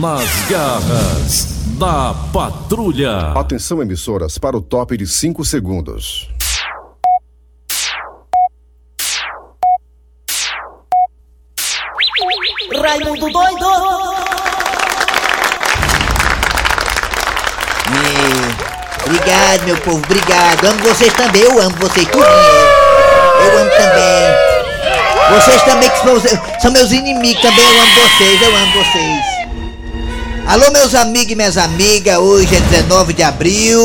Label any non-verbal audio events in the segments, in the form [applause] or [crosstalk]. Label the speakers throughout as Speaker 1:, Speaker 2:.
Speaker 1: Nas garras da patrulha.
Speaker 2: Atenção, emissoras, para o top de 5 segundos.
Speaker 3: Raimundo doido!
Speaker 4: É, obrigado, meu povo, obrigado. Amo vocês também, eu amo vocês tudinho. Eu amo também. Vocês também que são, são meus inimigos também, eu amo vocês, eu amo vocês. Alô, meus amigos e minhas amigas, hoje é 19 de abril,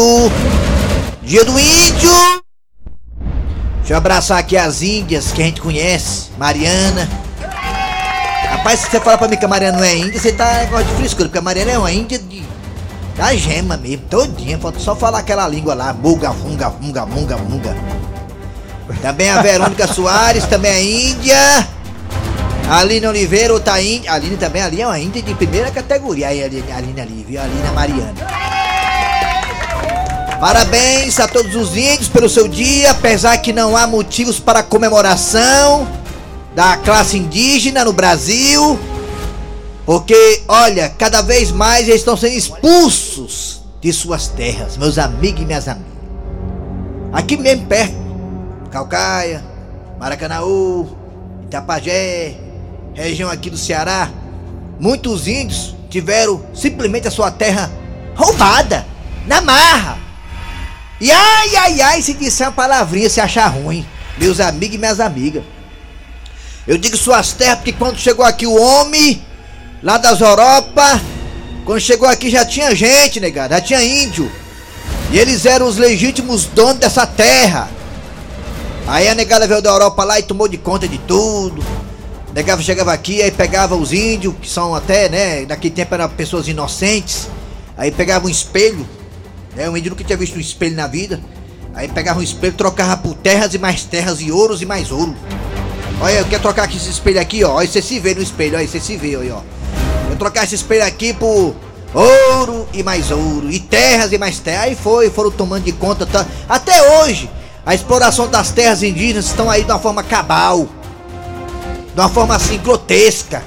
Speaker 4: dia do índio. Deixa eu abraçar aqui as índias que a gente conhece, Mariana. Rapaz, se você falar pra mim que a Mariana não é índia, você tá negócio de frescura, porque a Mariana é uma índia de. da gema mesmo, todinha, falta só falar aquela língua lá, muga, funga, funga, munga, munga. Também a Verônica [laughs] Soares, também é índia. Aline Oliveira, outra. A Aline também, ali é uma índia de primeira categoria. Aí, Aline, Aline ali, viu? Aline Mariana. Parabéns a todos os índios pelo seu dia, apesar que não há motivos para comemoração da classe indígena no Brasil. Porque, olha, cada vez mais eles estão sendo expulsos de suas terras, meus amigos e minhas amigas. Aqui mesmo perto, Calcaia, Maracanaú, Itapajé, região aqui do Ceará, muitos índios tiveram simplesmente a sua terra roubada, na marra. E ai, ai, ai, se disser uma palavrinha, se achar ruim, meus amigos e minhas amigas. Eu digo suas terras porque quando chegou aqui o homem, lá das Europa, quando chegou aqui já tinha gente, negado, já tinha índio. E eles eram os legítimos donos dessa terra. Aí a negada veio da Europa lá e tomou de conta de tudo. Negava, chegava aqui, aí pegava os índios, que são até, né, naquele tempo eram pessoas inocentes. Aí pegava um espelho, né, um índio nunca tinha visto um espelho na vida. Aí pegava um espelho, trocava por terras e mais terras e ouros e mais ouro. Olha, eu quero trocar aqui esse espelho aqui, ó. Aí você se vê no espelho, aí você se vê, aí, ó. Eu trocar esse espelho aqui por ouro e mais ouro, e terras e mais terras. Aí foi, foram tomando de conta. Tá? Até hoje, a exploração das terras indígenas estão aí de uma forma cabal. De uma forma assim, grotesca.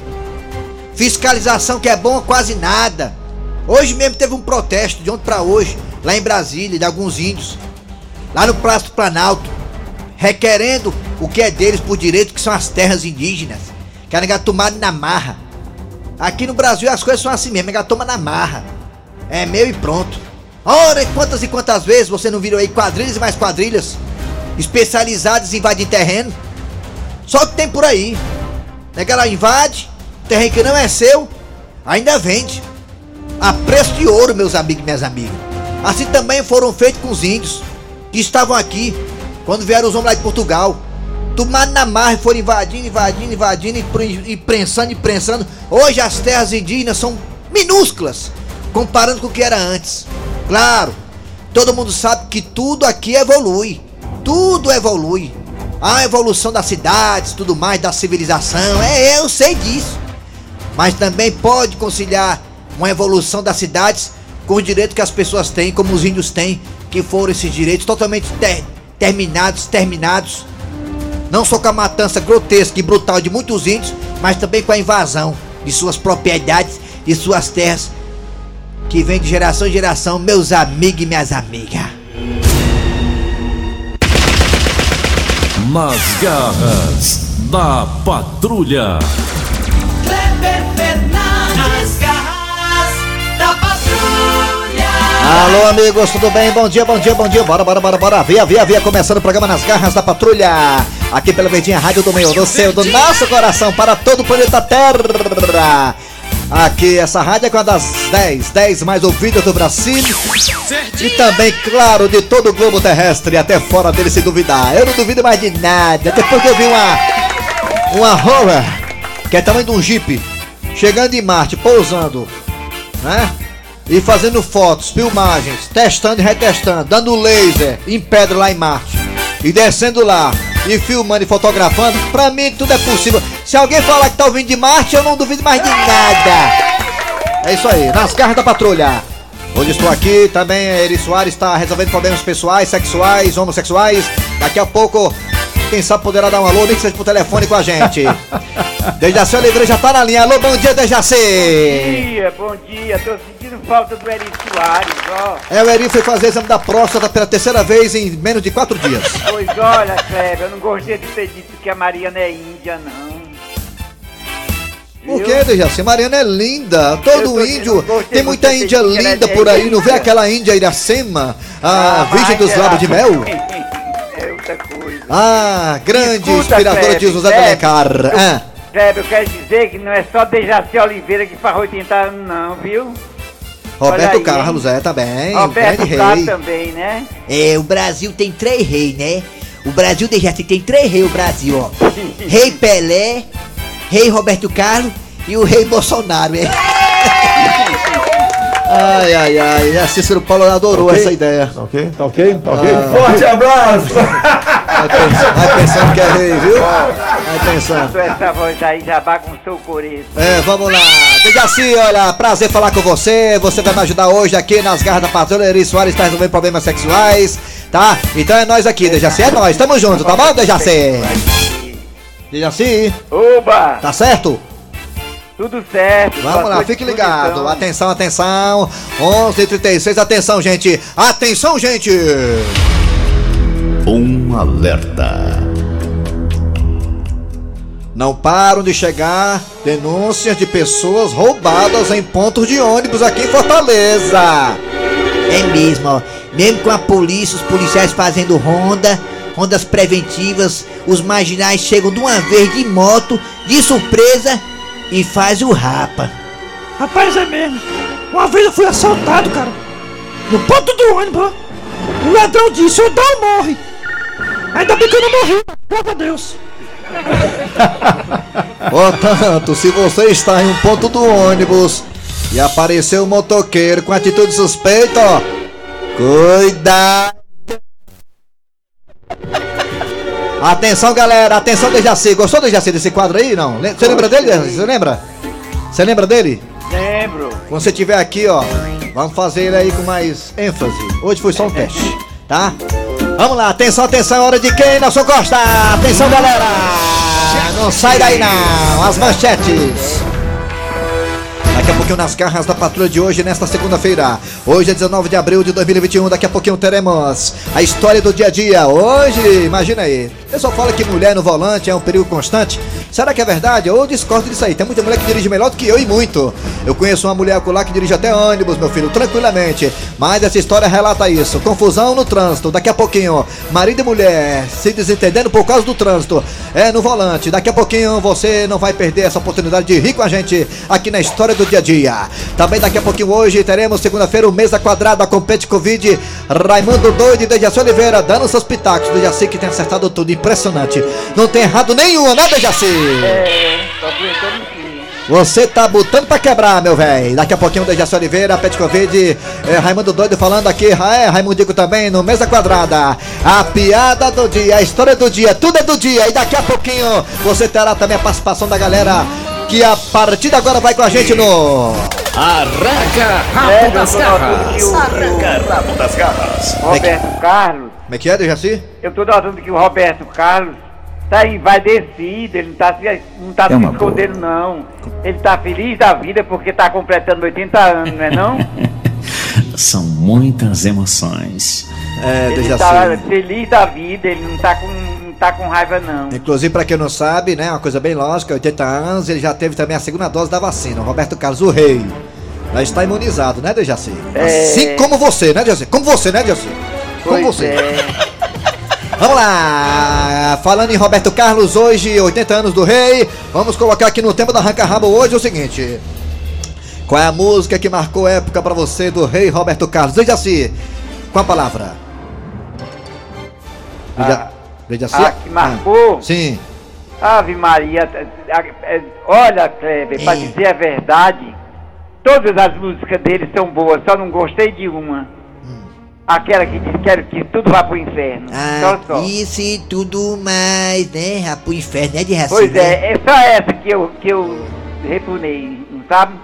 Speaker 4: Fiscalização que é bom quase nada. Hoje mesmo teve um protesto, de ontem para hoje, lá em Brasília, de alguns índios. Lá no Praça do Planalto. Requerendo o que é deles por direito, que são as terras indígenas. Que a nega tomada na marra. Aqui no Brasil as coisas são assim mesmo, nega toma na marra. É meu e pronto. Ora, quantas e quantas vezes você não virou aí quadrilhas e mais quadrilhas especializadas em invadir terreno? Só que tem por aí. Nega ela invade, terreno que não é seu, ainda vende. A preço de ouro, meus amigos e minhas amigas. Assim também foram feitos com os índios que estavam aqui quando vieram os homens lá de Portugal. Tomaram na marra e foram invadindo, invadindo, invadindo e prensando e prensando. Hoje as terras indígenas são minúsculas comparando com o que era antes. Claro, todo mundo sabe que tudo aqui evolui. Tudo evolui. A evolução das cidades, tudo mais, da civilização. É, eu sei disso. Mas também pode conciliar uma evolução das cidades com os direitos que as pessoas têm, como os índios têm, que foram esses direitos totalmente ter, terminados, terminados. Não só com a matança grotesca e brutal de muitos índios, mas também com a invasão de suas propriedades e suas terras, que vem de geração em geração, meus amigos e minhas amigas.
Speaker 1: Nas garras da patrulha.
Speaker 3: Kleber Fernandes, garras da patrulha.
Speaker 4: Alô, amigos, tudo bem? Bom dia, bom dia, bom dia. Bora, bora, bora, bora. Via, via, via. Começando o programa Nas Garras da Patrulha. Aqui pela Verdinha Rádio do Meio, do seu, do nosso coração, para todo o planeta Terra. Aqui, essa rádio é uma das 10, 10 mais ouvidas do Brasil. E também, claro, de todo o globo terrestre, até fora dele se duvidar. Eu não duvido mais de nada. Até porque eu vi uma. Uma horror, que é tamanho de um Jeep, chegando em Marte, pousando, né? E fazendo fotos, filmagens, testando e retestando, dando laser em pedra lá em Marte. E descendo lá, e filmando e fotografando, pra mim tudo é possível. Se alguém falar que tá ouvindo de Marte, eu não duvido mais de nada. É isso aí, nas garras da patrulha. Hoje estou aqui, também Eri Soares está resolvendo problemas pessoais, sexuais, homossexuais. Daqui a pouco, quem sabe poderá dar um alô, nem que seja por telefone com a gente. [laughs] Dejaci Oliveira já tá na linha. Alô, bom dia, Dejaci.
Speaker 5: dia, bom dia. Tô sentindo falta do Eri Soares, ó.
Speaker 4: É, o Eri foi fazer exame da próstata pela terceira vez em menos de quatro dias.
Speaker 5: Pois olha, Kleber, eu não gostei de ter dito que a Mariana é índia, não.
Speaker 4: Por
Speaker 5: Viu?
Speaker 4: que, Dejaci? Mariana é linda. Todo
Speaker 5: tô-
Speaker 4: índio. Tem muita índia
Speaker 5: ela
Speaker 4: linda
Speaker 5: é
Speaker 4: por aí. Não vê aquela índia Iracema? A
Speaker 5: mas
Speaker 4: Virgem dos
Speaker 5: ela-
Speaker 4: Lábios de Mel? [laughs]
Speaker 5: É outra coisa.
Speaker 4: Ah, grande
Speaker 5: Escuta,
Speaker 4: inspiradora de José de Alencar. Ah,
Speaker 5: Kleber, eu quero dizer que não é só Dejaci Oliveira que faz 80 anos, não, viu?
Speaker 4: Roberto
Speaker 5: aí,
Speaker 4: Carlos, é, tá bem.
Speaker 5: Roberto Carlos também, né?
Speaker 4: É, o Brasil tem três reis, né? O Brasil Dejaci tem três reis, o Brasil, ó. [laughs] Rei Pelé, Rei Roberto Carlos e o Rei Bolsonaro, é. [laughs] Ai, ai, ai, a Cícero Paulo adorou essa ideia.
Speaker 6: Tá ok? Tá ok? Tá ok?
Speaker 7: Forte abraço! [laughs]
Speaker 4: Vai pensando, vai pensando que é rei, viu? Pensando.
Speaker 5: Essa voz aí já bagunçou o coreço.
Speaker 4: É, vamos lá. Dejaci, olha, prazer falar com você. Você vai me ajudar hoje aqui nas garras da patrulha. Eri Soares está resolvendo problemas sexuais, tá? Então é nós aqui, Dejaci. É nós, tamo junto, tá bom, Dejaci? Dejaci,
Speaker 5: Oba!
Speaker 4: tá certo?
Speaker 5: Tudo certo.
Speaker 4: Vamos lá, fique ligado.
Speaker 5: então.
Speaker 4: Atenção, atenção. 11h36, atenção, gente. Atenção, gente.
Speaker 1: Um alerta.
Speaker 4: Não param de chegar denúncias de pessoas roubadas em pontos de ônibus aqui em Fortaleza. É mesmo, ó. Mesmo com a polícia, os policiais fazendo ronda, rondas preventivas, os marginais chegam de uma vez de moto, de surpresa, e faz o rapa.
Speaker 8: Rapaz, é mesmo. Uma vez eu fui assaltado, cara. No ponto do ônibus, ó. O ladrão disse, dá ou morre. Ainda bem que eu não morri, graças a Deus. [laughs]
Speaker 4: Portanto, se você está em um ponto do ônibus e apareceu um motoqueiro com atitude suspeita, ó, cuidado! Atenção, galera, atenção, Dejaci. Gostou do Dejaci desse quadro aí? Não? Você lembra dele? Você lembra? Você lembra dele?
Speaker 5: Lembro.
Speaker 4: Quando você estiver aqui, ó, vamos fazer ele aí com mais ênfase. Hoje foi só um teste, tá? Vamos lá, atenção, atenção, é hora de quem, Nelson Costa? Atenção, galera! Não sai daí não, as manchetes. Daqui a pouquinho nas garras da patrulha de hoje, nesta segunda-feira. Hoje é 19 de abril de 2021. Daqui a pouquinho teremos a história do dia a dia. Hoje, imagina aí. O pessoal fala que mulher no volante é um perigo constante. Será que é verdade? Eu discordo disso aí. Tem muita mulher que dirige melhor do que eu e muito. Eu conheço uma mulher lá que dirige até ônibus, meu filho, tranquilamente. Mas essa história relata isso. Confusão no trânsito. Daqui a pouquinho, marido e mulher se desentendendo por causa do trânsito. É no volante. Daqui a pouquinho você não vai perder essa oportunidade de rir com a gente aqui na história do dia a dia. Também daqui a pouquinho hoje teremos segunda-feira o Mesa Quadrada com Pet Covid. Raimundo Doido e Dejaci Oliveira dando seus pitacos. Dejaci que tem acertado tudo. Impressionante. Não tem errado nenhum, né, Dejaci?
Speaker 5: É, aqui.
Speaker 4: Você tá botando pra quebrar, meu velho. Daqui a pouquinho o Dejaci Oliveira, Pet Covid, é, Raimundo Doido falando aqui, é, Raimundico também no Mesa Quadrada. A piada do dia, a história do dia, tudo é do dia. E daqui a pouquinho você terá também a participação da galera que a partir de agora vai com a gente no.
Speaker 1: Arranca
Speaker 5: É,
Speaker 1: rabo
Speaker 5: eu
Speaker 1: das garras.
Speaker 7: Arranca rabo das garras.
Speaker 5: Roberto Carlos,
Speaker 4: Como é que é, Dejaci?
Speaker 5: eu tô notando que o Roberto Carlos tá envaidecido, ele não tá se, não tá se
Speaker 1: uma
Speaker 5: escondendo não. Ele tá feliz da vida porque tá completando 80 anos, não é não? [laughs]
Speaker 9: São muitas emoções.
Speaker 4: É,
Speaker 5: Ele
Speaker 4: Dejaci.
Speaker 5: tá feliz da vida, ele não tá com, tá com raiva não.
Speaker 4: Inclusive, pra quem não sabe, né, uma coisa bem lógica, 80 anos, ele já teve também a segunda dose da vacina. O Roberto Carlos, o rei. Já está imunizado, né, Dejaci?
Speaker 5: É.
Speaker 4: Assim como você, né, Dejaci? Como você, né, Dejaci? Como
Speaker 5: Pois
Speaker 4: você.
Speaker 5: é. [laughs]
Speaker 4: Vamos lá! Falando em Roberto Carlos, hoje, 80 anos do rei. Vamos colocar aqui no tema do Arranca Rabo hoje o seguinte. Qual é a música que marcou época pra você do rei Roberto Carlos? Dejaci, com a palavra.
Speaker 5: Ah.
Speaker 4: Dejaci?
Speaker 5: Ah, que marcou?
Speaker 4: Ah, sim.
Speaker 5: Ave Maria, a- olha, Kleber, pra
Speaker 4: É.
Speaker 5: dizer a verdade, todas as músicas dele são boas, só não gostei de uma. Aquela que diz quero que tudo vá pro inferno.
Speaker 4: Ah,
Speaker 5: só, só.
Speaker 4: isso e tudo mais, né? Pro inferno, né, de Dejaci?
Speaker 5: Pois
Speaker 4: né?
Speaker 5: é, é só essa que eu, que eu repunei, não sabe?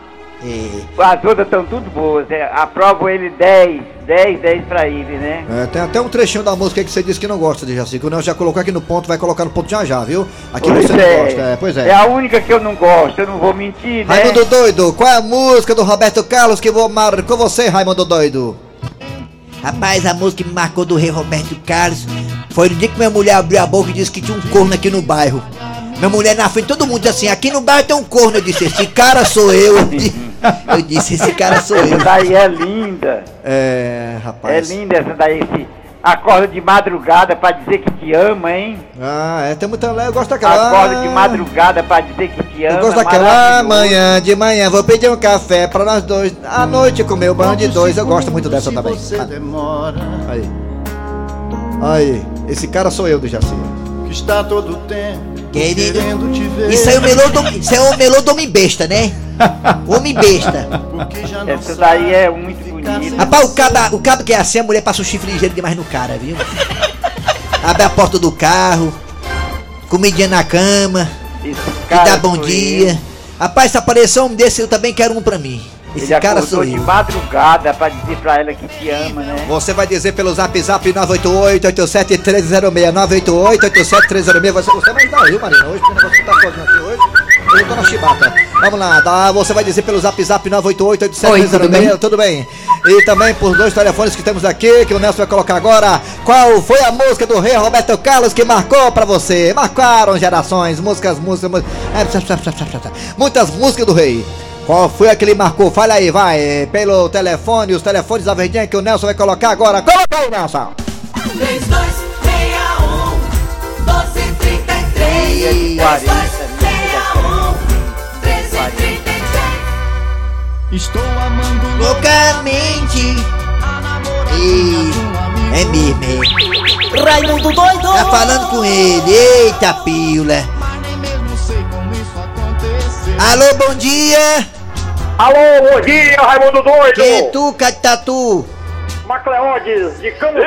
Speaker 4: É,
Speaker 5: As outras estão tudo boas. É, aprovo ele 10, 10, 10 pra ele, né?
Speaker 4: é, tem até um trechinho da música aí que você disse que não gosta de Jaci, que o já colocou aqui no ponto, vai colocar no ponto já já, viu? Aqui
Speaker 5: Pois
Speaker 4: você não
Speaker 5: é.
Speaker 4: gosta, é, pois é.
Speaker 5: É a única que eu não gosto, eu não vou mentir, né?
Speaker 4: Raimundo Doido, qual é a música do Roberto Carlos que vou marcou você, Raimundo Doido? Rapaz, a música que me marcou do rei Roberto Carlos foi no dia que minha mulher abriu a boca e disse que tinha um corno aqui no bairro. Minha mulher na frente, todo mundo disse assim, aqui no bairro tem um corno. Eu disse, esse cara sou eu. [laughs] [laughs] Eu disse, esse cara sou
Speaker 5: Essa
Speaker 4: eu.
Speaker 5: daí é linda.
Speaker 4: É,
Speaker 5: É
Speaker 4: rapaz.
Speaker 5: linda essa daí. Esse, acorda de madrugada pra dizer que te ama, hein?
Speaker 4: Ah, é, tem muita. Eu gosto daquela.
Speaker 5: Acorda de madrugada pra dizer que te ama.
Speaker 4: Eu gosto daquela manhã, de manhã, vou pedir um café pra nós dois. À noite comer o banho de dois. Eu gosto muito dessa também. Ah, Aí. Aí, esse cara sou eu do Jaci.
Speaker 6: Que está todo tempo
Speaker 4: Querido,
Speaker 6: querendo te ver.
Speaker 4: Isso aí é o melô do, isso é o melô do homem besta, né? Homem besta.
Speaker 6: Porque já não
Speaker 5: Essa daí é muito bonita.
Speaker 4: Rapaz, o cabo, o cabo que é assim, a mulher passa um chifre ligeiro demais no cara, viu? Abre a porta do carro, comidinha na cama,
Speaker 5: cara
Speaker 4: dá bom dia. Rapaz, se aparecer um homem desse, eu também quero um pra mim.
Speaker 5: Eu.
Speaker 4: Esse
Speaker 5: Ele
Speaker 4: cara sou
Speaker 5: de
Speaker 4: eu.
Speaker 5: madrugada pra dizer pra ela que te ama, né?
Speaker 4: Você vai dizer pelo zap zap 988-87-1306, 988-87-1306. Você, você vai dar, viu, Marina? Hoje o negócio tá fodendo aqui hoje. Eu tô na chibata. Vamos lá, tá? Você vai dizer pelo zap zap 988-87-1306. Tudo bem? E também por dois telefones que temos aqui, que o Nelson vai colocar agora. Qual foi a música do rei Roberto Carlos que marcou pra você? Marcaram gerações, músicas, músicas, músicas. é, Muitas músicas do rei. Qual foi a que marcou? Fala aí, vai. Pelo telefone, os telefones da verdinha que o Nelson vai colocar agora. Coloca aí, Nelson.
Speaker 3: 3261 1233 3261 1333
Speaker 6: Estou amando
Speaker 4: Loucamente. E... É mesmo, é.
Speaker 3: Raimundo doido!
Speaker 4: Tá falando com ele. Eita, pila.
Speaker 6: mas nem mesmo sei como isso aconteceu.
Speaker 4: Alô, bom dia.
Speaker 10: Alô, bom dia, Raimundo Doido!
Speaker 4: Quem é tu, Catatu?
Speaker 10: Macleondes, de Camusim.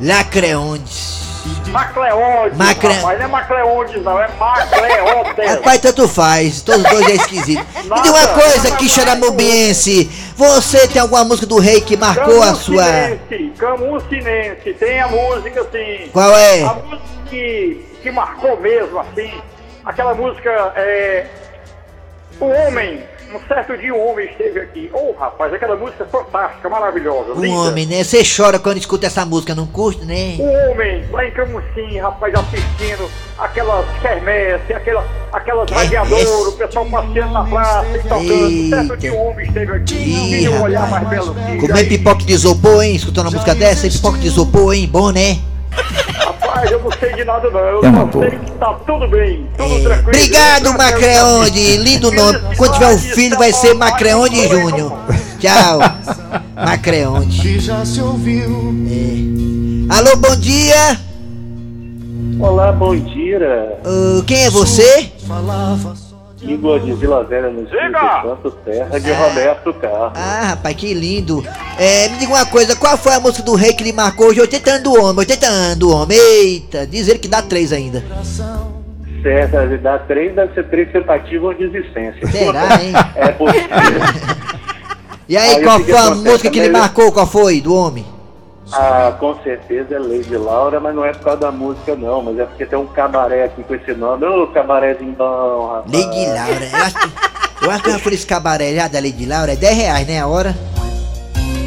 Speaker 4: Lacreondes.
Speaker 10: Macleondes,
Speaker 4: Macre-
Speaker 10: rapaz, não é Macleondes não, é Macleondes.
Speaker 4: Rapaz, tanto faz. Todos dois é esquisito. Me diga uma coisa, Quixaramubiense. Você tem alguma música do rei que marcou a sua...
Speaker 10: Camusinense, Camusinense, tem a música assim.
Speaker 4: Qual é?
Speaker 10: A música que, que marcou mesmo, assim, aquela música é. O homem, um certo dia um homem esteve aqui. Oh, rapaz, aquela música é fantástica, maravilhosa.
Speaker 4: Um
Speaker 10: linda.
Speaker 4: homem, né? Você chora quando escuta essa música, não curte, né?
Speaker 10: O homem lá em Camusim, rapaz, assistindo aquelas quermesse, aquela, aquelas
Speaker 4: Quermesse.
Speaker 10: radiadoras, o pessoal passeando na praça e tocando. Certo que
Speaker 4: Eita.
Speaker 10: o homem esteve aqui,
Speaker 4: Ih,
Speaker 10: um olhar mais belo que
Speaker 4: Comer
Speaker 10: aí,
Speaker 4: pipoca de isopor, hein? Escutando uma música dessa, hein? pipoca de isopor, hein? Bom, né?
Speaker 10: Rapaz, eu não sei de nada não, eu
Speaker 9: É uma
Speaker 10: só
Speaker 9: boa.
Speaker 10: sei que tá tudo bem, tudo
Speaker 4: É.
Speaker 10: tranquilo.
Speaker 4: Obrigado, Macreonde. Lindo nome. Quando tiver um filho, vai ser Macreonde Júnior. Tchau. Macreonde.
Speaker 6: Já se ouviu.
Speaker 4: Alô, bom dia.
Speaker 10: Olá, bom dia.
Speaker 4: Ah, quem é você?
Speaker 6: Falava
Speaker 10: Igor de Vila Velha, no Espírito Santo, terra de Roberto Carlos.
Speaker 4: Ah, rapaz, que lindo. É, me diga uma coisa, qual foi a música do rei que ele marcou hoje? 80 anos do homem, 80 anos do homem. Eita, diz ele que dá três ainda.
Speaker 10: Certo, dá três, deve ser três tentativas de existência.
Speaker 4: Será, [laughs] hein?
Speaker 10: É possível. [laughs]
Speaker 4: E aí,
Speaker 10: Aí,
Speaker 4: qual foi a música que Ele- marcou? Qual foi? Do homem?
Speaker 10: Ah, com certeza é Lady Laura, mas não é por causa da música não, mas é porque tem um cabaré aqui com esse nome. Ô, cabarézinho bom, rapaz.
Speaker 4: Lady Laura. Eu acho que, eu acho que eu já fui esse cabaré já da Lady Laura. É 10 reais, né? A hora.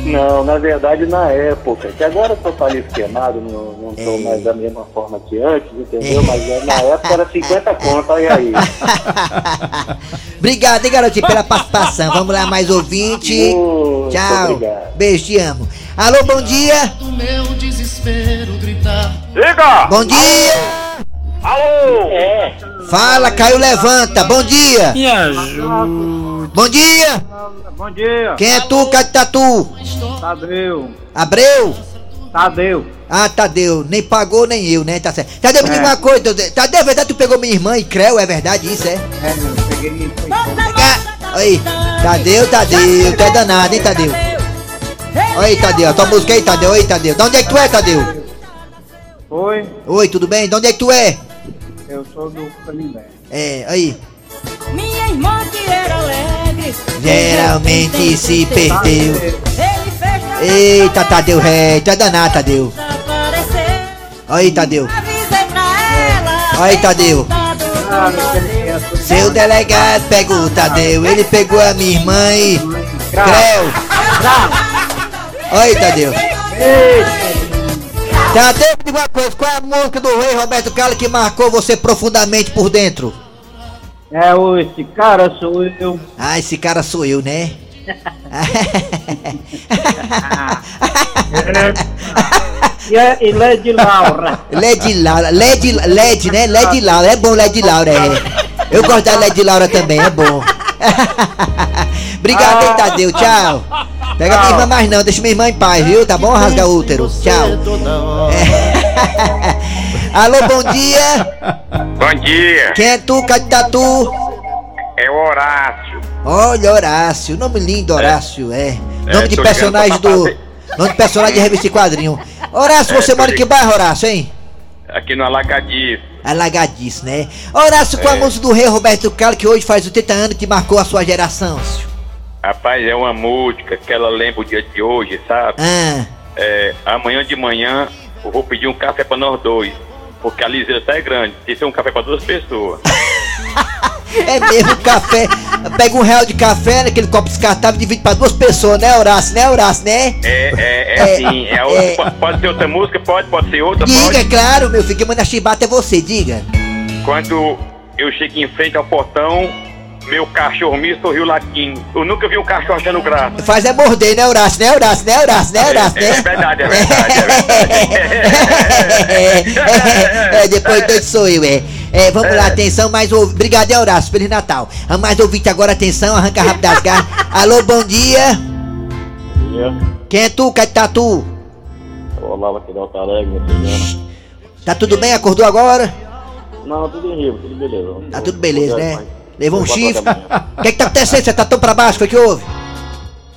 Speaker 10: Não, na verdade na época, que agora eu tô palito queimado, não, não tô
Speaker 4: É.
Speaker 10: mais da mesma forma que antes, entendeu? Mas é, na época era 50 conto, olha aí. [laughs]
Speaker 4: Obrigado, hein, garotinho, pela participação. Vamos lá, mais ouvinte.
Speaker 10: Muito
Speaker 4: Tchau.
Speaker 10: obrigado.
Speaker 4: Beijo, te amo. Alô, bom dia.
Speaker 6: do meu desespero gritar.
Speaker 10: Diga!
Speaker 4: Bom dia.
Speaker 10: Alô! É.
Speaker 4: Fala, Caio Levanta. Bom dia.
Speaker 8: Me ajuda.
Speaker 4: Bom dia.
Speaker 5: Bom dia,
Speaker 4: Quem é tu, Catatu?
Speaker 5: Tadeu.
Speaker 4: Abreu?
Speaker 5: Tadeu.
Speaker 4: Ah, Tadeu. Nem pagou, nem eu, né? Tá certo. Tadeu, me diga uma coisa. Tadeu, Tadeu, é verdade que tu pegou minha irmã e Creu? É verdade isso, é?
Speaker 5: É, meu, peguei minha
Speaker 4: Ah, Aí, Tadeu, Tadeu, tu é danado, hein, Tadeu? Oi, Tadeu, tua música aí, Tadeu, oi, Tadeu. De onde é que tu é, Tadeu?
Speaker 5: Oi,
Speaker 4: Oi, tudo bem? De onde é que tu é?
Speaker 5: eu sou do Canindé.
Speaker 4: É, aí.
Speaker 3: Minha irmã que era alegre.
Speaker 4: Geralmente se perdeu. Eita, Tadeu, ré, tá danado, Tadeu. aí, Tadeu.
Speaker 3: Avisei pra ela.
Speaker 4: Olha aí, Tadeu. Seu delegado pegou o Tadeu, ele pegou a minha irmã e. Creu! Olha aí, Tadeu. Tadeu, me diga uma coisa, qual é a música do rei Roberto Carlos que marcou você profundamente por dentro?
Speaker 11: É, o, esse cara sou eu.
Speaker 4: Ah, esse cara sou eu, né?
Speaker 11: E, é, e Lady Laura.
Speaker 4: Led Laura, Led, Led, né? Led Laura, é bom Led Laura, é. Eu gosto da Led Laura também, é bom. [laughs] Obrigado, hein, Tadeu, tchau. Pega minha irmã mais não, deixa minha irmã em paz, viu? Tá bom, rasga útero, tchau. É. [laughs] Alô, bom dia.
Speaker 12: Bom dia,
Speaker 4: Quem é tu, cadê tá tu?
Speaker 12: é o Horácio.
Speaker 4: Olha, Horácio, nome lindo, Horácio, é.
Speaker 12: É,
Speaker 4: Nome de personagem do.
Speaker 12: fazer-
Speaker 4: Nome de personagem de revista e quadrinho. Horácio,
Speaker 12: É,
Speaker 4: você mora em que bairro, Horácio, hein?
Speaker 12: Aqui no Alagadiço.
Speaker 4: Alagadice, né? Horácio, com a
Speaker 12: É.
Speaker 4: música do rei Roberto Carlos, que hoje faz 80 anos que marcou a sua geração. senhor.
Speaker 12: Rapaz, é uma música que ela lembra o dia de hoje, sabe?
Speaker 4: Ah,
Speaker 12: É, amanhã de manhã eu vou pedir um café pra nós dois. Porque a liseira tá é grande. Tem que ser um café pra duas pessoas. [laughs]
Speaker 4: é mesmo café. Pega um real de café naquele copo descartável e divide pra duas pessoas, né, Horácio? Né, Horácio, né?
Speaker 12: É, é, é,
Speaker 4: É,
Speaker 12: assim. É
Speaker 4: é.
Speaker 12: po- Pode ser outra música? Pode, pode ser outra,
Speaker 4: Diga, é
Speaker 12: pode.
Speaker 4: claro, meu filho, que manda chibata é você, diga.
Speaker 12: Quando eu chego em frente ao portão, meu cachorro me sorriu latindo. Eu nunca vi um cachorro achando graça.
Speaker 4: Faz é morder, né, Horácio? Né, Horácio? Né, Horácio? Né, Horácio?
Speaker 12: É,
Speaker 4: Né?
Speaker 12: é verdade, é verdade, é verdade. [laughs]
Speaker 4: é, depois doido sou eu, é. É, vamos lá, atenção, mais ouvintes. Obrigado, é Horácio, Feliz Natal. Ah, Mais ouvinte agora, atenção, arranca rápido as garras. [laughs] Alô, bom dia. Quem é tu? Cadê tá tu?
Speaker 11: Olá, aqui da Alta Alegre,
Speaker 4: Tá tudo bem? Acordou agora?
Speaker 11: Não, tudo em Rio, tudo beleza.
Speaker 4: Tá tudo beleza, né? Levou um chifre? O [laughs] que que tá acontecendo? Você tá tão pra baixo? Foi que houve?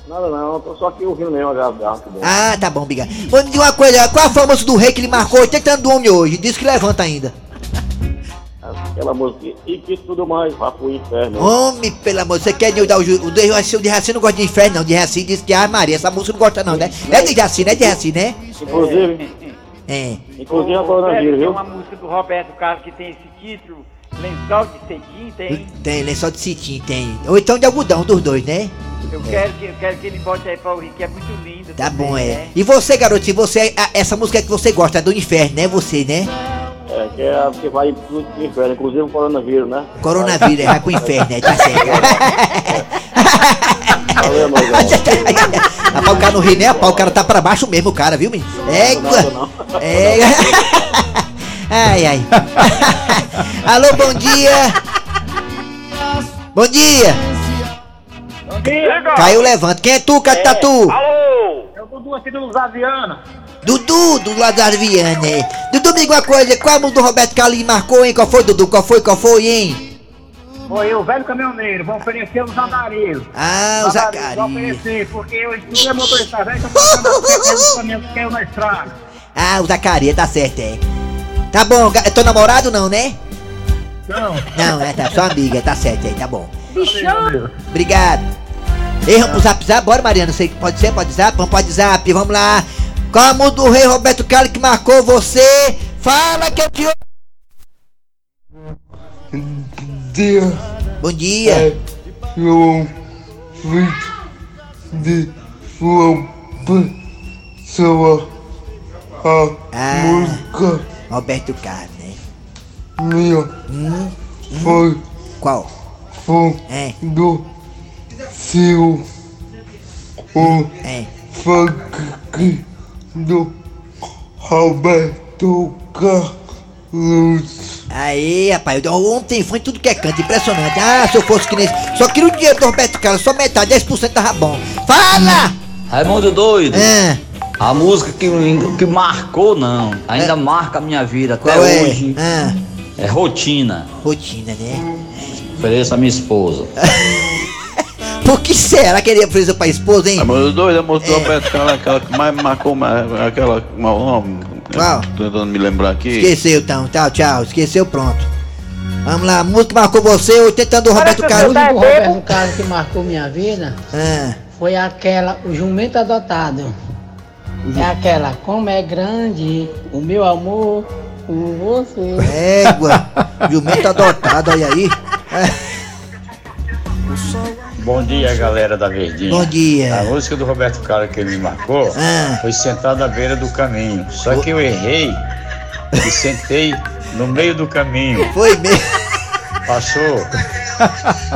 Speaker 11: Nada não, tô só aqui ouvindo mesmo a garra.
Speaker 4: Ah, tá bom, obrigado. Vou dizer uma coisa, qual a famosa do rei que ele marcou 80 anos do homem hoje? Diz que levanta ainda.
Speaker 11: Aquela música, e que tudo mais, vá pro inferno.
Speaker 4: Homem, pelo amor, você quer dar o o de Jaci, o de Jaci não gosta de inferno, não. De Jaci diz que, ah, Maria, essa música não gosta, não, né? É de Jaci, né? De Jaci, né?
Speaker 11: Inclusive,
Speaker 4: É.
Speaker 11: inclusive a
Speaker 5: Ô,
Speaker 11: coronavírus,
Speaker 5: Tem
Speaker 11: viu?
Speaker 5: uma música do Roberto Carlos que tem esse título, Lençol de Cetim, tem.
Speaker 4: Tem, lençol de cetim, tem. Ou então de algodão, dos dois, né?
Speaker 5: Eu quero, que, eu quero que ele bote aí pra ouvir, que é muito lindo.
Speaker 4: Tá
Speaker 5: também,
Speaker 4: bom, é.
Speaker 5: né?
Speaker 4: E você, garotinho, você, a- essa música que você gosta é do inferno, né? Você, né?
Speaker 11: É, que é a que vai pro inferno, inclusive o coronavírus, né?
Speaker 4: Coronavírus, é, vai pro inferno, né? Tá certo. [laughs]
Speaker 11: Valeu, meu irmão.
Speaker 4: Rapaz, o cara não ri nem a pau, o cara tá pra baixo mesmo, o cara, viu, menino? Égua! É. [laughs] Ai, ai. [laughs] Alô, bom dia! Bom dia! Caiu, levanta. Quem é tu, Catatu?
Speaker 10: Alô! Eu tô Dudu aqui do Lusaviana.
Speaker 4: Dudu, do Lázaro Viana. é. Dudu, me diga uma coisa, qual a música do Roberto Carlos marcou, hein? Qual foi, Dudu? Qual foi, qual foi, hein?
Speaker 10: Foi o velho caminhoneiro, vou oferecer os andarilhos.
Speaker 4: Ah, o Zacarias.
Speaker 10: Vou oferecer, porque eu estudo é motorista velho, que eu tô andando os caminhões que caiu na estrada.
Speaker 4: Ah, o Zacarias, tá certo, é. Tá bom, é teu namorado não, né?
Speaker 10: Não.
Speaker 4: Não, é, tá, só amiga, tá certo aí, tá bom.
Speaker 10: Bichão.
Speaker 4: Obrigado. Ei, vamos pro zap zap, bora Mariana, sei que pode ser, pode zap, vamos pode zap, vamos lá. Qual a música do rei Roberto Carlos que marcou você? Fala que eu te
Speaker 13: dia.
Speaker 4: Bom dia.
Speaker 13: É João Vitor de João Pessoa. A
Speaker 4: Ah.
Speaker 13: música
Speaker 4: Roberto Carlos, né?
Speaker 13: minha
Speaker 4: Hum,
Speaker 13: foi
Speaker 4: Qual?
Speaker 13: foi
Speaker 4: É.
Speaker 13: do seu o
Speaker 4: É.
Speaker 13: funk do Roberto Carlos.
Speaker 4: Aí, rapaz, eu- ontem foi tudo que é canto, impressionante. Ah, se eu fosse que nem. Só queria o dinheiro do Roberto Carlos, só metade, 10% tava bom. Fala!
Speaker 14: Raimundo doido.
Speaker 4: Ah.
Speaker 14: A música que, que marcou, não. Ainda marca a minha vida até
Speaker 4: Qual é?
Speaker 14: hoje.
Speaker 4: Ah.
Speaker 14: É rotina.
Speaker 4: Rotina, né?
Speaker 14: Ofereço a minha esposa. [laughs]
Speaker 4: Por que será que ele ia fazer pra esposa, hein?
Speaker 15: A música doida, a música do Roberto Carlos, aquela que mais marcou, mais- aquela.
Speaker 4: Qual?
Speaker 15: Tô tentando me lembrar aqui.
Speaker 4: Esqueceu então, tchau, tchau. Esqueceu, pronto. Vamos lá, a música que marcou você, 80 do Roberto
Speaker 16: A
Speaker 4: Carlos.
Speaker 16: música do Roberto Carlos que marcou minha vida
Speaker 4: Ah,
Speaker 16: foi aquela, o jumento adotado. É aquela, como é grande o meu amor por você.
Speaker 4: égua, jumento adotado, olha aí.
Speaker 17: Bom dia, galera da Verdinha.
Speaker 4: Bom dia.
Speaker 17: A música do Roberto Carlos que ele me marcou
Speaker 4: Ah.
Speaker 17: foi sentado à beira do caminho. Só que eu errei e sentei no meio do caminho.
Speaker 4: Foi mesmo.
Speaker 17: Passou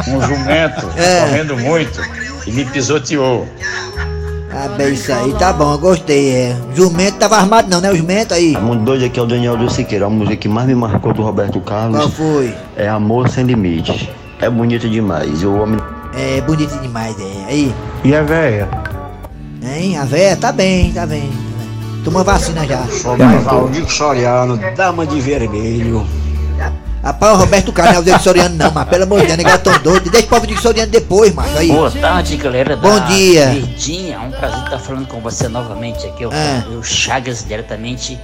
Speaker 17: um jumento
Speaker 4: É.
Speaker 17: correndo muito e me pisoteou.
Speaker 4: Ah, bem, isso aí tá bom, eu gostei, é. Jumento tava armado não, né? O jumento aí.
Speaker 18: Muito doido aqui é o Daniel do Siqueira. A música que mais me marcou do Roberto Carlos
Speaker 4: Qual foi?
Speaker 18: é Amor Sem Limite. É bonito demais. E o homem.
Speaker 4: É bonito demais, é. Aí,
Speaker 18: E a véia?
Speaker 4: hein? A véia tá bem, tá bem. Toma vacina já.
Speaker 19: Valdir Soriano, Dama de Vermelho.
Speaker 4: Rapaz, o Roberto o Diego Soriano não, mas pelo amor de Deus, negócio tão doido. Deixa o povo Diego Soriano depois, macho. Aí.
Speaker 20: Boa tarde, galera da
Speaker 4: Bom dia.
Speaker 20: Verdinha. É um prazer estar falando com você novamente aqui. Eu,
Speaker 4: Ah.
Speaker 20: eu Chagas, diretamente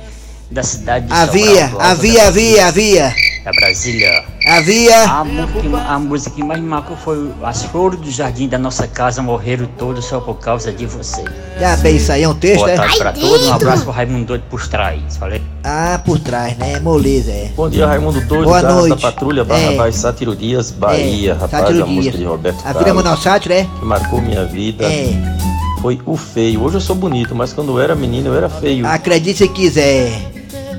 Speaker 20: da cidade de
Speaker 4: Havia,
Speaker 20: Sobral,
Speaker 4: havia, havia, havia.
Speaker 20: Da Brasília.
Speaker 4: Havia.
Speaker 20: A música, que- a música que mais me marcou foi As flores do jardim da nossa casa morreram todas só por causa de você.
Speaker 4: Já bem, isso aí é um texto,
Speaker 20: Boa
Speaker 4: é?
Speaker 20: tarde pra todos. Um abraço pro Raimundo Doido por trás. Valeu.
Speaker 4: Ah, por trás, né? Moleza, é.
Speaker 21: Bom dia, Raimundo Doido,
Speaker 4: Boa noite.
Speaker 21: da Patrulha, Barra
Speaker 4: É.
Speaker 21: Baixo, Sátiro Dias, Bahia,
Speaker 4: É,
Speaker 21: rapaz,
Speaker 4: Sátiro
Speaker 21: a música
Speaker 4: Dias.
Speaker 21: de Roberto
Speaker 4: A mandou sátiro, é?
Speaker 21: Que marcou minha vida.
Speaker 4: É.
Speaker 21: Foi o feio. Hoje eu sou bonito, mas quando eu era menino eu era feio.
Speaker 4: Acredite se quiser.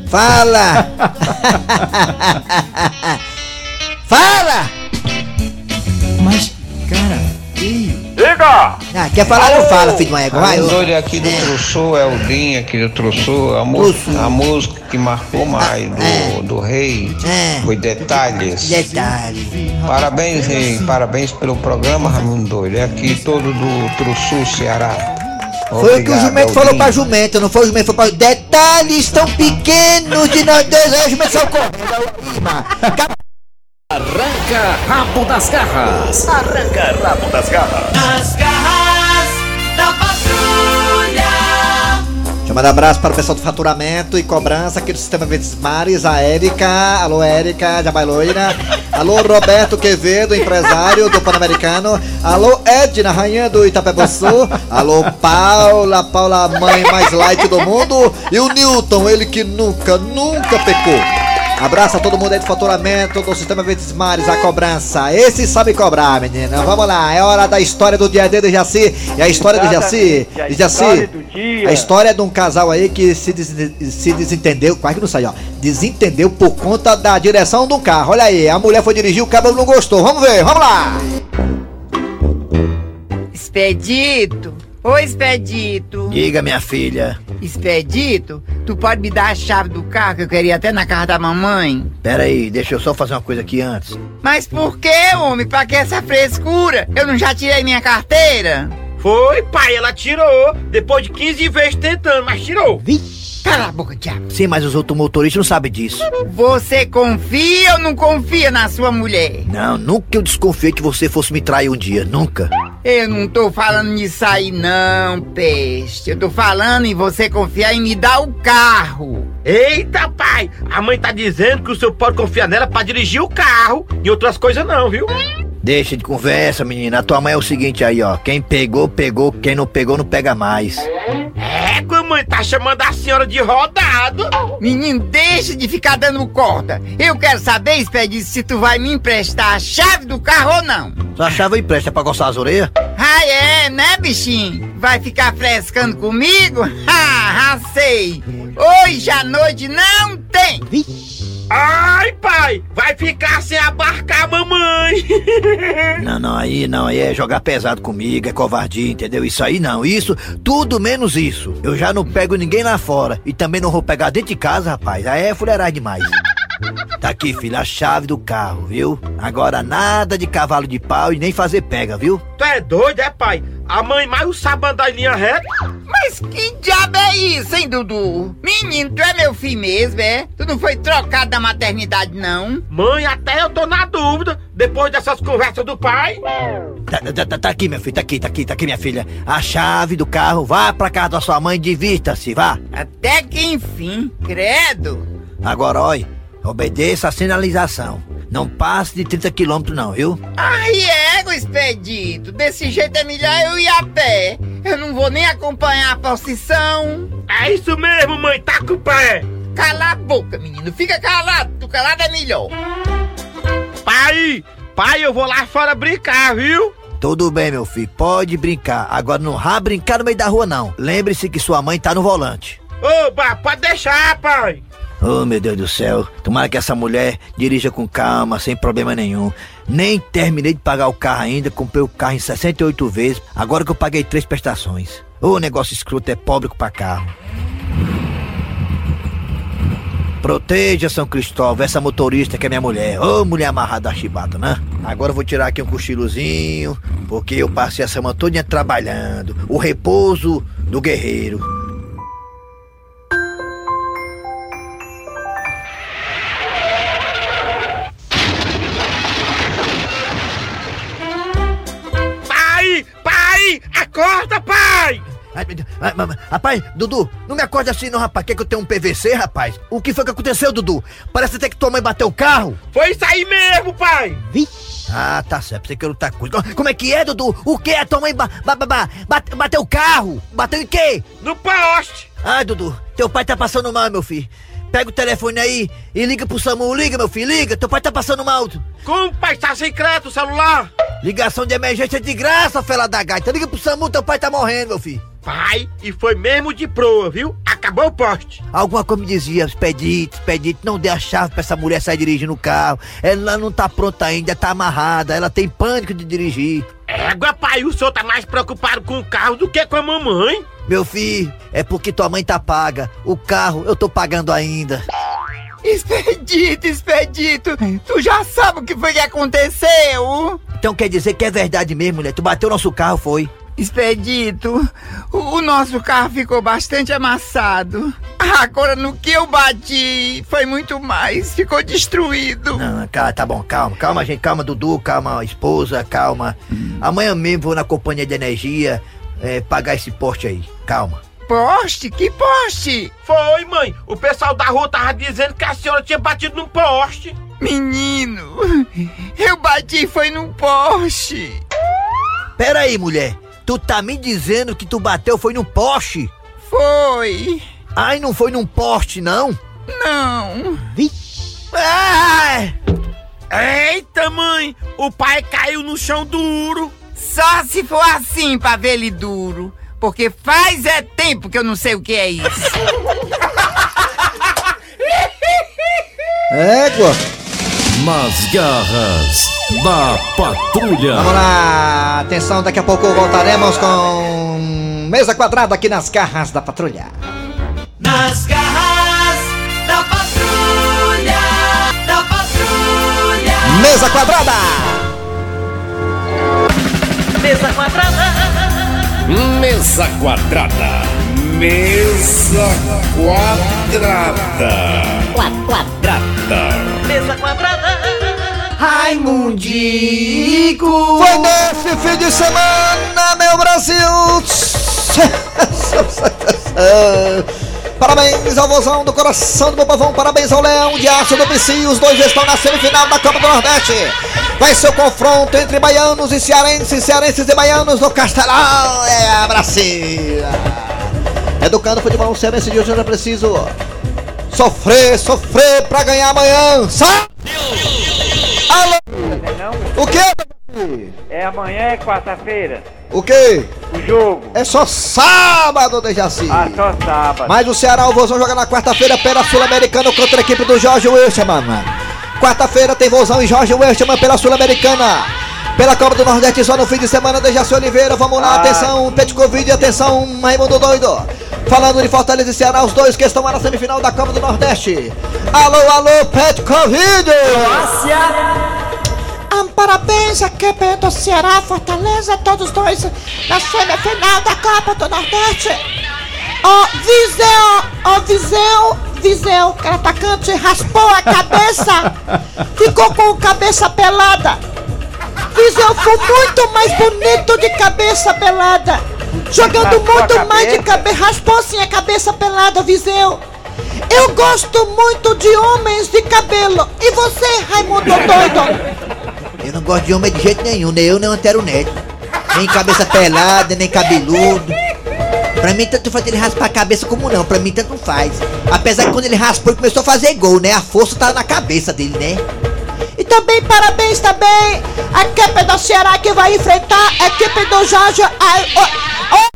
Speaker 4: Fala! [laughs] Fala!
Speaker 22: Mas, cara, ei.
Speaker 5: Diga!
Speaker 4: Ah, quer falar não fala, filho de uma égua. Vai.
Speaker 23: Doido aqui do Trussô, é o Dinho aqui do Trussô. A, música, a música que marcou mais do, do rei foi Detalhes.
Speaker 4: Detalhes.
Speaker 23: Parabéns, rei. Parabéns pelo programa, Raimundo Doido. É aqui todo do Trussô, Ceará.
Speaker 4: Foi o que o
Speaker 23: Obrigado,
Speaker 4: jumento falou pra jumenta, não foi o jumento, foi pra... Detalhes tão pequenos de nós dois, aí o jumento saiu correndo.
Speaker 1: Arranca rabo das garras.
Speaker 7: Arranca rabo das garras.
Speaker 3: As garras da.
Speaker 4: Um abraço para o pessoal do faturamento e cobrança aqui do Sistema Verdes Mares, a Érica, alô Érica, já vai loira, alô Roberto Quevedo, empresário do Pan-Americano, alô Edna, rainha do Itapebussu, alô Paula, Paula, mãe mais light do mundo, e o Newton, ele que nunca, nunca pecou. Abraço a todo mundo aí do faturamento do Sistema Verdes Mares, a cobrança. Esse sabe cobrar, menina. Vamos lá, é hora da história do dia a dia do Jaci. E a história do Jaci,
Speaker 5: a
Speaker 4: Jaci,
Speaker 5: história do dia.
Speaker 4: a história de um casal aí que se, des- se desentendeu, quase que não saiu, ó. Desentendeu por conta da direção do carro. Olha aí, a mulher foi dirigir, o cabelo não gostou. Vamos ver, vamos lá.
Speaker 24: Expedito! Ô Expedito!
Speaker 4: Diga, minha filha.
Speaker 24: Expedito, tu pode me dar a chave do carro que eu queria até na casa da mamãe?
Speaker 4: Pera aí, deixa eu só fazer uma coisa aqui antes.
Speaker 24: Mas por que, homem? Pra que essa frescura? Eu não já tirei minha carteira?
Speaker 25: Foi, pai, ela tirou. Depois de 15 vezes tentando, mas tirou.
Speaker 24: Cala a boca, diabo.
Speaker 4: Sim, mas os outros motoristas não sabem disso.
Speaker 24: Você confia ou não confia na sua mulher?
Speaker 4: Não, nunca eu desconfiei que você fosse me trair um dia, nunca.
Speaker 24: Eu não tô falando nisso aí não, peste. Eu tô falando em você confiar em me dar o carro.
Speaker 25: Eita, pai! A mãe tá dizendo que o senhor pode confiar nela pra dirigir o carro e outras coisas não, viu?
Speaker 4: Deixa de conversa, menina. A tua mãe é o seguinte aí, ó. Quem pegou, pegou. Quem não pegou, não pega mais.
Speaker 25: É, que a mãe tá chamando a senhora de rodado.
Speaker 24: Menino, deixa de ficar dando corda. Eu quero saber, Expedito, se tu vai me emprestar a chave do carro ou não.
Speaker 4: Sua chave empresta pra coçar as orelhas?
Speaker 24: Ah, é, né, bichinho? Vai ficar frescando comigo? [laughs] Ah, sei. Hoje à noite não tem.
Speaker 25: Ai, pai! Vai ficar sem abarcar a mamãe! [laughs]
Speaker 4: Não, não, aí não, aí é jogar pesado comigo, é covardia, entendeu? Isso aí não, isso, tudo menos isso. Eu já não pego ninguém lá fora e também não vou pegar dentro de casa, rapaz. Aí é fuleiragem demais. Tá aqui, filho, a chave do carro, viu? Agora nada de cavalo de pau e nem fazer pega, viu?
Speaker 25: Tu é doido, é, pai? A mãe mais sabe andar em linha reta?
Speaker 24: Mas que diabo é isso, hein, Dudu? Menino, tu é meu filho mesmo, é? Tu não foi trocado da maternidade, não?
Speaker 25: Mãe, até eu tô na dúvida, depois dessas conversas do pai.
Speaker 4: Tá, tá, tá, tá aqui, meu filho, tá aqui, tá aqui, tá aqui, minha filha. A chave do carro, vá pra casa da sua mãe, divirta-se, vá.
Speaker 24: Até que enfim, credo.
Speaker 4: Agora, olha, obedeça a sinalização. Não passe de 30 quilômetros não, viu?
Speaker 24: Ai, égua, expedito. Desse jeito é melhor eu ir a pé. Eu não vou nem acompanhar a procissão.
Speaker 25: É isso mesmo, mãe, tá com o pé.
Speaker 24: Cala a boca, menino. Fica calado. Tu calado é melhor.
Speaker 25: Pai, pai, eu vou lá fora brincar, viu?
Speaker 4: Tudo bem, meu filho, pode brincar. Agora não vá brincar no meio da rua, não. Lembre-se que sua mãe tá no volante.
Speaker 25: Opa, pode deixar, pai.
Speaker 4: Oh, meu Deus do céu. Tomara que essa mulher dirija com calma, sem problema nenhum. Nem terminei de pagar o carro ainda, comprei o carro em 68 vezes, agora que eu paguei três prestações. O negócio escroto é pobre pra carro. Proteja São Cristóvão, essa motorista que é minha mulher. Ô, mulher amarrada a chibata, né? Agora eu vou tirar aqui um cochilozinho, porque eu passei a semana toda trabalhando. O repouso do guerreiro.
Speaker 25: Acorda, pai.
Speaker 4: Rapaz, Dudu, não me acorde assim não, rapaz. Quer que eu tenha um PVC, rapaz? O que foi que aconteceu, Dudu? Parece até que tua mãe bateu o carro.
Speaker 25: Foi isso aí mesmo, pai.
Speaker 4: Ah, tá certo. Pensei que era outra coisa. Como é que é, Dudu? O que? A tua mãe ba ba ba ba bate- bateu o carro? Bateu em quê?
Speaker 25: No poste.
Speaker 4: Ai, Dudu, teu pai tá passando mal, meu filho. Pega o telefone aí e liga pro SAMU. Liga, meu filho, liga. Teu pai tá passando mal.
Speaker 25: Como, pai? Tá sem crédito o celular?
Speaker 4: Ligação de emergência de graça, fela da gaita. Liga pro SAMU, teu pai tá morrendo, meu filho.
Speaker 25: Pai, e foi mesmo de proa, viu? Acabou o poste.
Speaker 4: Alguma coisa me dizia, Expedite, Expedite, não dê a chave pra essa mulher sair dirigindo o carro. Ela não tá pronta ainda, tá amarrada, ela tem pânico de dirigir.
Speaker 25: Égua, pai, o senhor tá mais preocupado com o carro do que com a mamãe.
Speaker 4: Meu filho, é porque tua mãe tá paga. O carro eu tô pagando ainda.
Speaker 24: Expedito, expedito. Tu já sabe o que foi que aconteceu?
Speaker 4: Então quer dizer que é verdade mesmo, mulher? Tu bateu nosso carro, foi?
Speaker 24: Expedito, o, o nosso carro ficou bastante amassado. Agora no que eu bati foi muito mais, ficou destruído.
Speaker 4: Não, cara, tá bom, calma, calma, gente, calma, Dudu, calma, esposa, calma. Amanhã mesmo vou na companhia de energia é, pagar esse poste aí, calma.
Speaker 24: Poste? Que poste?
Speaker 25: Foi, mãe. O pessoal da rua tava dizendo que a senhora tinha batido num poste.
Speaker 24: Menino, eu bati foi num poste.
Speaker 4: Pera aí, mulher, tu tá me dizendo que tu bateu foi num poste?
Speaker 24: Foi.
Speaker 4: Ai, não foi num poste, não?
Speaker 24: Não.
Speaker 4: Ai!
Speaker 25: Eita, mãe! O pai caiu no chão duro.
Speaker 24: Só se for assim pra ver ele duro. Porque faz é tempo que eu não sei o que é isso.
Speaker 4: Égua!
Speaker 1: Nas garras da patrulha.
Speaker 4: Vamos lá, atenção, daqui a pouco voltaremos com mesa quadrada aqui nas garras da patrulha.
Speaker 3: Nas garras da patrulha, da patrulha.
Speaker 4: Mesa quadrada!
Speaker 3: Mesa quadrada.
Speaker 1: Mesa quadrada. Mesa quadrada. Quadrada.
Speaker 3: Mesa quadrada.
Speaker 4: Raimundico! Foi nesse fim de semana, meu Brasil! [laughs] Parabéns ao vozão do coração do meu povão, parabéns ao Leão de Aço do Pici, os dois estão na semifinal da Copa do Nordeste. Vai ser o confronto entre baianos e cearenses, cearenses e baianos no Castelão. É, Brasil! Educando futebol cearense de hoje era preciso sofrer, sofrer pra ganhar amanhã. Sai! Alô! O que?
Speaker 5: É amanhã, é quarta-feira.
Speaker 4: O que?
Speaker 5: O jogo.
Speaker 4: É só sábado, Dejaci.
Speaker 5: Ah, só sábado.
Speaker 4: Mas o Ceará, o Vozão joga na quarta-feira pela Sul-Americana contra a equipe do Jorge Wilstermann. Quarta-feira tem Vozão e Jorge Wilstermann pela Sul-Americana. Pela Copa do Nordeste, só no fim de semana, Dejaci Oliveira. Vamos lá,
Speaker 5: Ah.
Speaker 4: atenção, Petkovic, atenção, Raimundo Doido. Falando de Fortaleza e Ceará, os dois que estão lá na semifinal da Copa do Nordeste. Alô, alô, Petkovic!
Speaker 26: Ah, parabéns, equipe do Ceará, Fortaleza, todos dois na semifinal da Copa do Nordeste. Ó, Viseu, ó, Viseu, Viseu, que era atacante, raspou a cabeça, [laughs] ficou com cabeça pelada. Viseu foi muito mais bonito de cabeça pelada, jogando muito mais de
Speaker 5: cabeça?
Speaker 26: cabeça, raspou sim a cabeça pelada, Viseu. Eu gosto muito de homens de cabelo. E você, Raimundo Doido?
Speaker 4: Eu não gosto de homem de jeito nenhum, nem eu nem o Antero Neto. Nem cabeça pelada, nem cabeludo. Pra mim, tanto faz ele raspar a cabeça como não. Pra mim, tanto faz. Apesar que quando ele raspou, ele começou a fazer gol, né? A força tá na cabeça dele, né?
Speaker 26: Também parabéns também a equipe do Ceará que vai enfrentar a equipe do Jorge. Ai, oh, oh,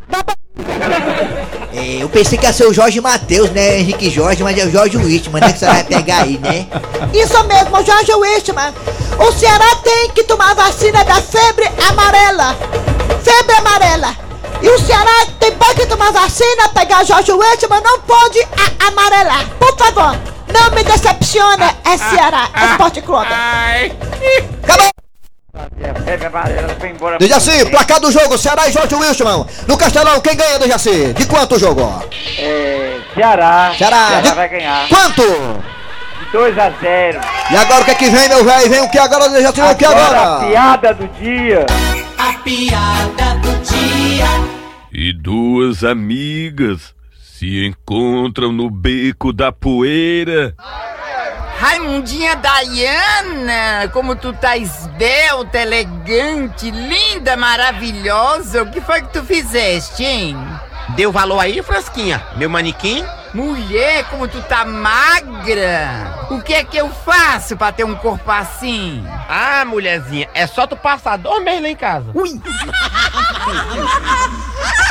Speaker 4: eu pensei que ia ser o Jorge Matheus, né? Henrique Jorge, mas é o Jorge Wittmann, né? Que você vai pegar aí, né?
Speaker 26: Isso mesmo, o Jorge Wittmann. O Ceará tem que tomar vacina da febre amarela. Febre amarela. E o Ceará tem que tomar vacina, pegar Jorge Wittmann, não pode amarelar. Por favor, não me decepciona, é Ceará, Esporte Clube.
Speaker 5: Febre amarela foi embora.
Speaker 4: Dejaci, placar do jogo, Ceará e Jorge Wilson. No Castelão, quem ganha, Dejaci? De quanto o jogo?
Speaker 5: É, Ceará.
Speaker 4: Ceará.
Speaker 5: Ceará
Speaker 4: De-
Speaker 5: vai ganhar.
Speaker 4: Quanto?
Speaker 5: 2 a 0.
Speaker 4: E agora o que é que vem, meu velho? Vem o que agora, Dejaci? O que
Speaker 5: A
Speaker 4: agora?
Speaker 5: piada do dia.
Speaker 3: A piada do dia.
Speaker 27: E duas amigas se encontram no beco da poeira.
Speaker 24: Raimundinha Dayana, como tu tá esbelta, elegante, linda, maravilhosa. O que foi que tu fizeste, hein?
Speaker 25: Deu valor aí, Frasquinha? Meu manequim?
Speaker 24: Mulher, como tu tá magra. O que é que eu faço pra ter um corpo assim?
Speaker 25: Ah, mulherzinha, é só tu passar dois meses lá em casa.
Speaker 24: Ui! [laughs]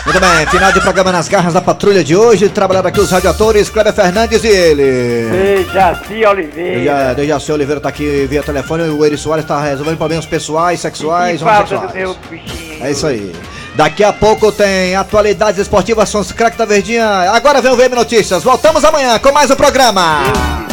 Speaker 4: Muito bem, final de programa nas garras da patrulha de hoje. Trabalharam aqui os radiadores, Kleber Fernandes e ele.
Speaker 5: Dejaci Oliveira.
Speaker 4: Deja- Dejaci Oliveira tá aqui via telefone, o Eri Soares tá resolvendo problemas pessoais, sexuais,
Speaker 5: Que falta do meu bichinho.
Speaker 4: É isso aí. Daqui a pouco tem atualidades esportivas, são os craques da Verdinha. Agora vem o VM Notícias. Voltamos amanhã com mais um programa.